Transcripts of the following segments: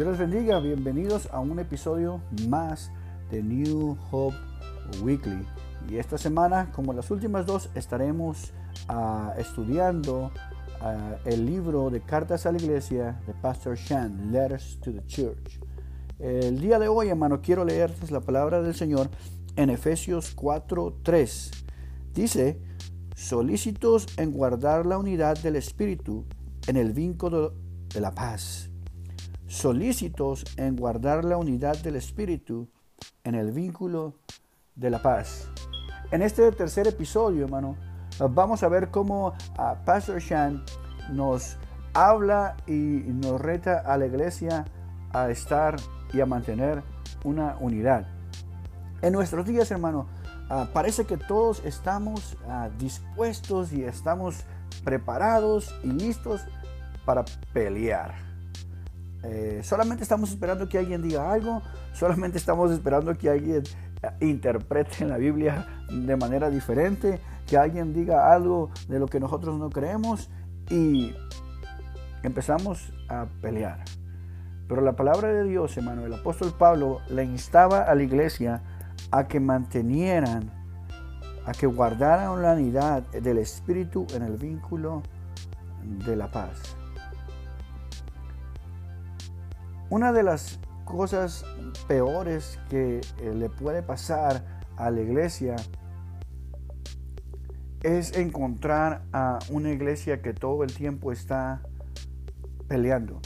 Dios les bendiga, bienvenidos a un episodio más de New Hope Weekly. Y esta semana, como las últimas dos, estaremos uh, estudiando uh, el libro de Cartas a la Iglesia de Pastor Shan, Letters to the Church. El día de hoy, hermano, quiero leerles la palabra del Señor en Efesios 4:3. Dice, solícitos en guardar la unidad del Espíritu en el vínculo de la paz. Solícitos en guardar la unidad del Espíritu en el vínculo de la paz. En este tercer episodio, hermano, vamos a ver cómo ah, Pastor Shan nos habla y nos reta a la iglesia a estar y a mantener una unidad. En nuestros días, hermano, ah, parece que todos estamos ah, dispuestos y estamos preparados y listos para pelear. Eh, solamente estamos esperando que alguien diga algo, solamente estamos esperando que alguien interprete la Biblia de manera diferente, que alguien diga algo de lo que nosotros no creemos y empezamos a pelear. Pero la palabra de Dios, hermano, el apóstol Pablo le instaba a la iglesia a que mantenieran, a que guardaran la unidad del Espíritu en el vínculo de la paz. Una de las cosas peores que eh, le puede pasar a la iglesia es encontrar a una iglesia que todo el tiempo está peleando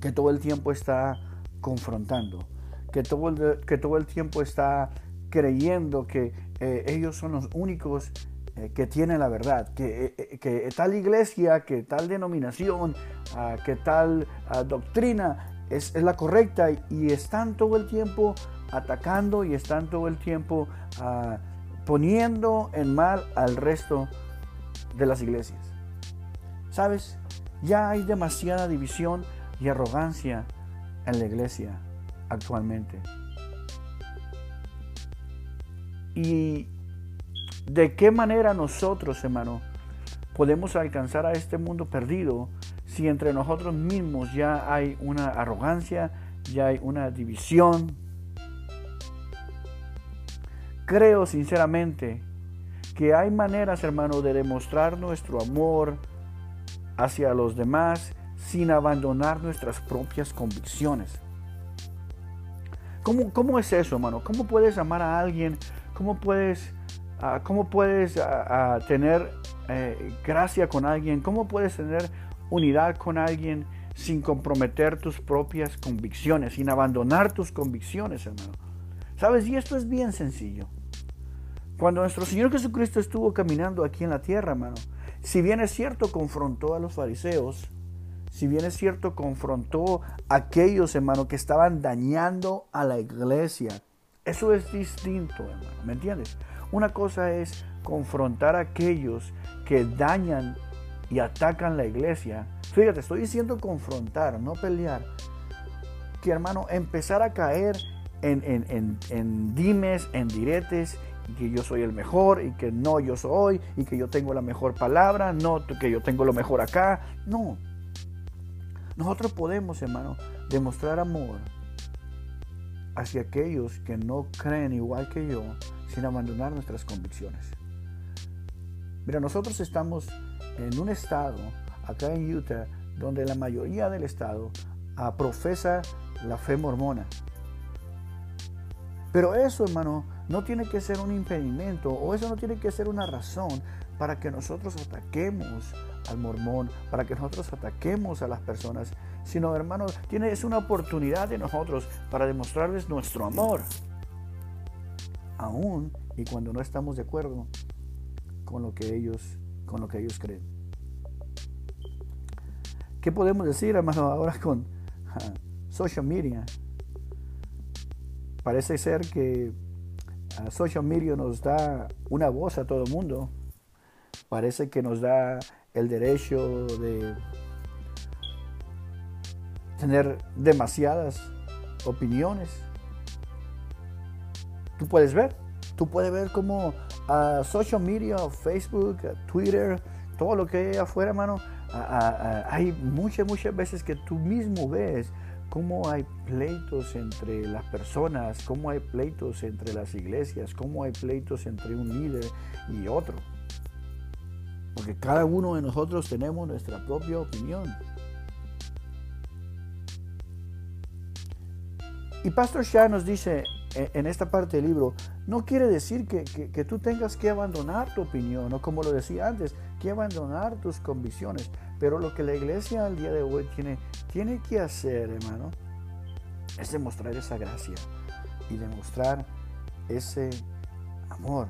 que todo el tiempo está confrontando, que todo el, que todo el tiempo está creyendo que eh, ellos son los únicos eh, que tienen la verdad, que, tal iglesia, que tal denominación, ah, que tal ah, doctrina es, es, la correcta y están todo el tiempo atacando y están todo el tiempo ah, poniendo en mal al resto de las iglesias. ¿Sabes? Ya hay demasiada división y arrogancia en la iglesia actualmente. ¿Y de qué manera nosotros, hermano, podemos alcanzar a este mundo perdido si entre nosotros mismos ya hay una arrogancia, ya hay una división? Creo sinceramente que hay maneras, hermano, de demostrar nuestro amor hacia los demás sin abandonar nuestras propias convicciones. ¿Cómo, es eso, hermano? ¿Cómo puedes amar a alguien? ¿Cómo puedes, ah, cómo puedes ah, ah, tener eh, gracia con alguien? ¿Cómo puedes tener unidad con alguien sin comprometer tus propias convicciones, sin abandonar tus convicciones, hermano? ¿Sabes? Y esto es bien sencillo. Cuando nuestro Señor Jesucristo estuvo caminando aquí en la tierra, hermano, si bien es cierto, confrontó a los fariseos, si bien es cierto, confrontó a aquellos, hermanos que estaban dañando a la iglesia. Eso es distinto, hermano, ¿me entiendes? Una cosa es confrontar a aquellos que dañan y atacan la iglesia. Fíjate, estoy diciendo confrontar, no pelear. Que hermano, empezar a caer en, en, en dimes, en diretes, y que yo soy el mejor, y que no yo soy, y que yo tengo la mejor palabra, no que yo tengo lo mejor acá. No, nosotros podemos, hermano, demostrar amor hacia aquellos que no creen igual que yo sin abandonar nuestras convicciones. Mira, nosotros estamos en un estado, acá en Utah, donde la mayoría del estado profesa la fe mormona. Pero eso, hermano, no tiene que ser un impedimento o eso no tiene que ser una razón para que nosotros ataquemos al mormón, para que nosotros ataquemos a las personas, sino hermanos, tiene, es una oportunidad de nosotros para demostrarles nuestro amor, aún y cuando no estamos de acuerdo con lo que ellos, con lo que ellos creen. ¿Qué podemos decir, hermano, ahora con social media? Parece ser que social media nos da una voz a todo el mundo. Parece que nos da el derecho de tener demasiadas opiniones. Tú puedes ver, tú puedes ver como a social media, Facebook, Twitter, todo lo que hay afuera, hermano, hay muchas, muchas veces que tú mismo ves cómo hay pleitos entre las personas, cómo hay pleitos entre las iglesias, cómo hay pleitos entre un líder y otro. Porque cada uno de nosotros tenemos nuestra propia opinión. Y Pastor Shah nos dice en esta parte del libro, no quiere decir que, tú tengas que abandonar tu opinión, o como lo decía antes, que abandonar tus convicciones. Pero lo que la iglesia al día de hoy tiene, tiene que hacer, hermano, es demostrar esa gracia y demostrar ese amor.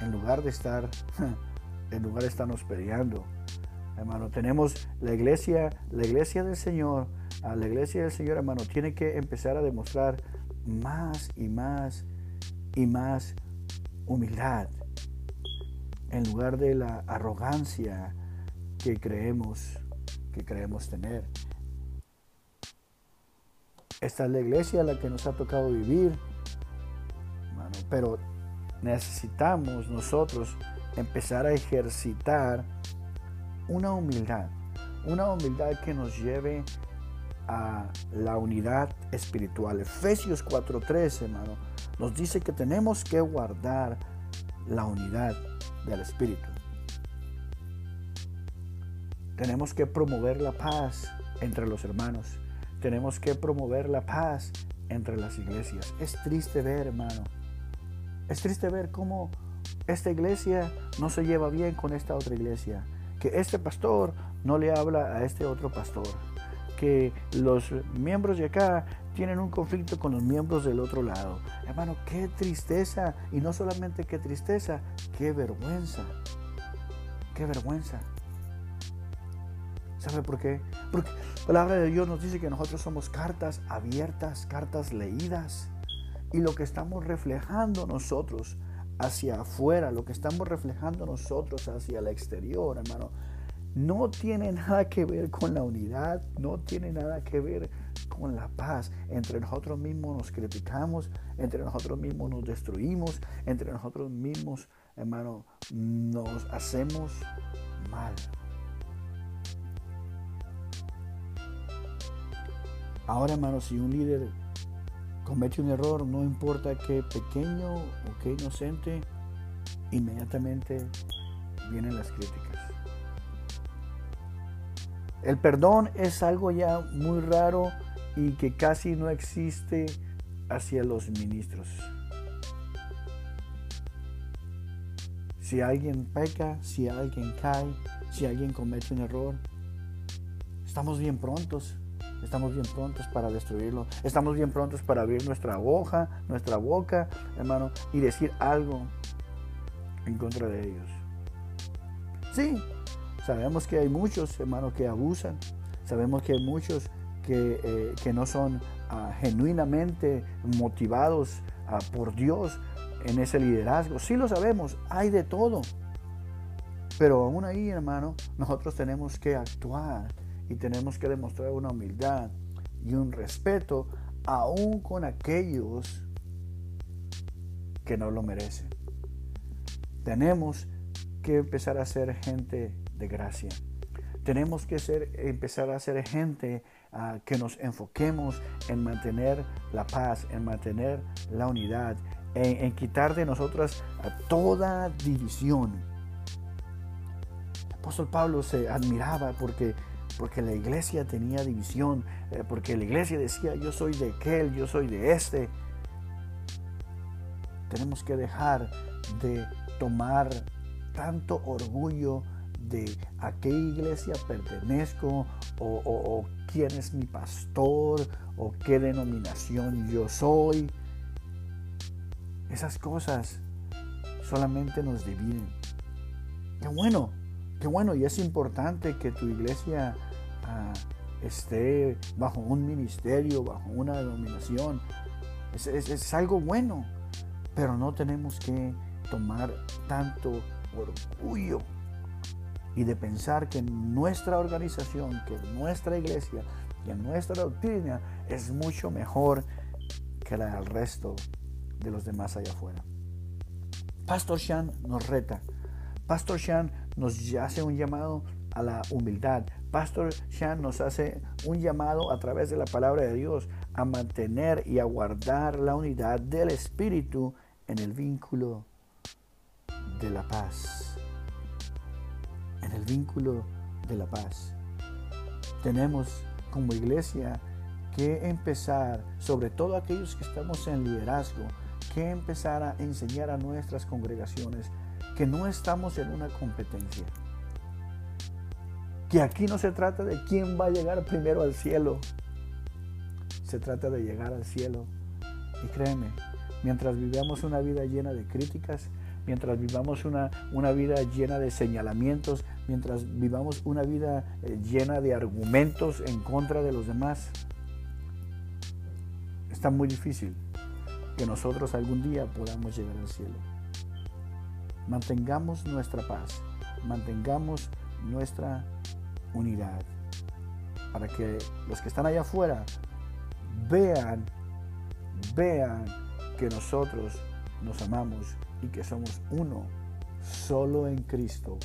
En lugar de estar, en lugar de estarnos peleando. Hermano, tenemos la iglesia, la iglesia del Señor, a la iglesia del Señor, hermano, tiene que empezar a demostrar más y más y más humildad en lugar de la arrogancia que creemos que creemos tener. Esta es la iglesia a la que nos ha tocado vivir, pero necesitamos nosotros empezar a ejercitar una humildad, una humildad que nos lleve a la unidad espiritual. Efesios 4:13, hermano, nos dice que tenemos que guardar la unidad del espíritu. Tenemos que promover la paz entre los hermanos. Tenemos que promover la paz entre las iglesias. Es triste ver, hermano. Es triste ver cómo esta iglesia no se lleva bien con esta otra iglesia. Que este pastor no le habla a este otro pastor que los miembros de acá tienen un conflicto con los miembros del otro lado. Hermano, qué tristeza. Y no solamente qué tristeza, qué vergüenza. Qué vergüenza. ¿Sabe por qué? Porque la palabra de Dios nos dice que nosotros somos cartas abiertas, cartas leídas. Y lo que estamos reflejando nosotros hacia afuera, lo que estamos reflejando nosotros hacia el exterior, hermano, no tiene nada que ver con la unidad, no tiene nada que ver con la paz. Entre nosotros mismos nos criticamos, entre nosotros mismos nos destruimos, entre nosotros mismos, hermano, nos hacemos mal. Ahora, hermano, si un líder comete un error, no importa qué pequeño o qué inocente, inmediatamente vienen las críticas. El perdón es algo ya muy raro y que casi no existe hacia los ministros. Si alguien peca, si alguien cae, si alguien comete un error, estamos bien prontos. Estamos bien prontos para destruirlo. Estamos bien prontos para abrir nuestra hoja, nuestra boca, hermano, y decir algo en contra de ellos. Sí, Sabemos que hay muchos, hermanos, que abusan. Sabemos que hay muchos que, eh, no son ah, genuinamente motivados ah, por Dios en ese liderazgo. Sí lo sabemos, hay de todo. Pero aún ahí, hermano, nosotros tenemos que actuar y tenemos que demostrar una humildad y un respeto aún con aquellos que no lo merecen. Tenemos que empezar a ser gente de gracia. Tenemos que ser, empezar a ser gente ah, que nos enfoquemos en mantener la paz, en mantener la unidad, en, quitar de nosotras toda división. El apóstol Pablo se admiraba porque, porque la iglesia tenía división, eh, porque la iglesia decía yo soy de aquel, yo soy de este. Tenemos que dejar de tomar tanto orgullo de a qué iglesia pertenezco o, quién es mi pastor o qué denominación yo soy. Esas cosas solamente nos dividen. Qué bueno, qué bueno y es importante que tu iglesia ah, esté bajo un ministerio, bajo una denominación. es algo bueno, pero no tenemos que tomar tanto orgullo y de pensar que nuestra organización, que nuestra iglesia, que nuestra doctrina es mucho mejor que la del resto de los demás allá afuera. Pastor Shan nos reta. Pastor Shan nos hace un llamado a la humildad. Pastor Shan nos hace un llamado a través de la palabra de Dios a mantener y a guardar la unidad del Espíritu en el vínculo de la paz. En el vínculo de la paz. Tenemos como iglesia que empezar, sobre todo aquellos que estamos en liderazgo, que empezar a enseñar a nuestras congregaciones que no estamos en una competencia. Que aquí no se trata de quién va a llegar primero al cielo. Se trata de llegar al cielo. Y créeme, mientras vivamos una vida llena de críticas, mientras vivamos una, una vida llena de señalamientos, mientras vivamos una vida eh, llena de argumentos en contra de los demás, está muy difícil que nosotros algún día podamos llegar al cielo. Mantengamos nuestra paz, mantengamos nuestra unidad, para que los que están allá afuera vean, vean que nosotros nos amamos y que somos uno, solo en Cristo.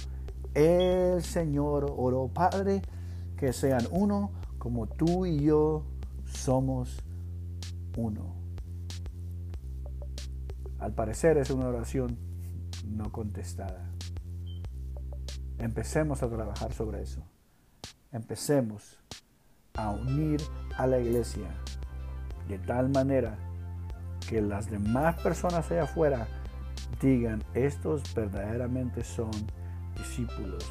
El Señor oró, Padre, que sean uno como tú y yo somos uno. Al parecer es una oración no contestada. Empecemos a trabajar sobre eso. Empecemos a unir a la iglesia de tal manera que las demás personas allá afuera digan, estos verdaderamente son discípulos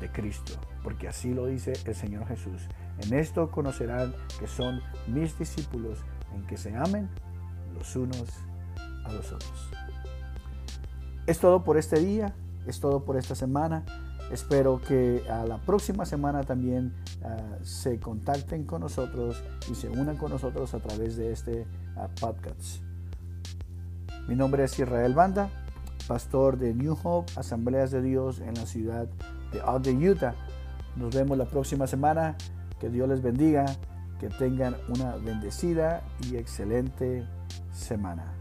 de Cristo, porque así lo dice el Señor Jesús. En esto conocerán que son mis discípulos, en que se amen los unos a los otros. Es todo por este día, es todo por esta semana. Espero que a la próxima semana también ah, se contacten con nosotros y se unan con nosotros a través de este ah, podcast. Mi nombre es Israel Banda, pastor de New Hope, Asambleas de Dios en la ciudad de Ogden, Utah. Nos vemos la próxima semana. Que Dios les bendiga. Que tengan una bendecida y excelente semana.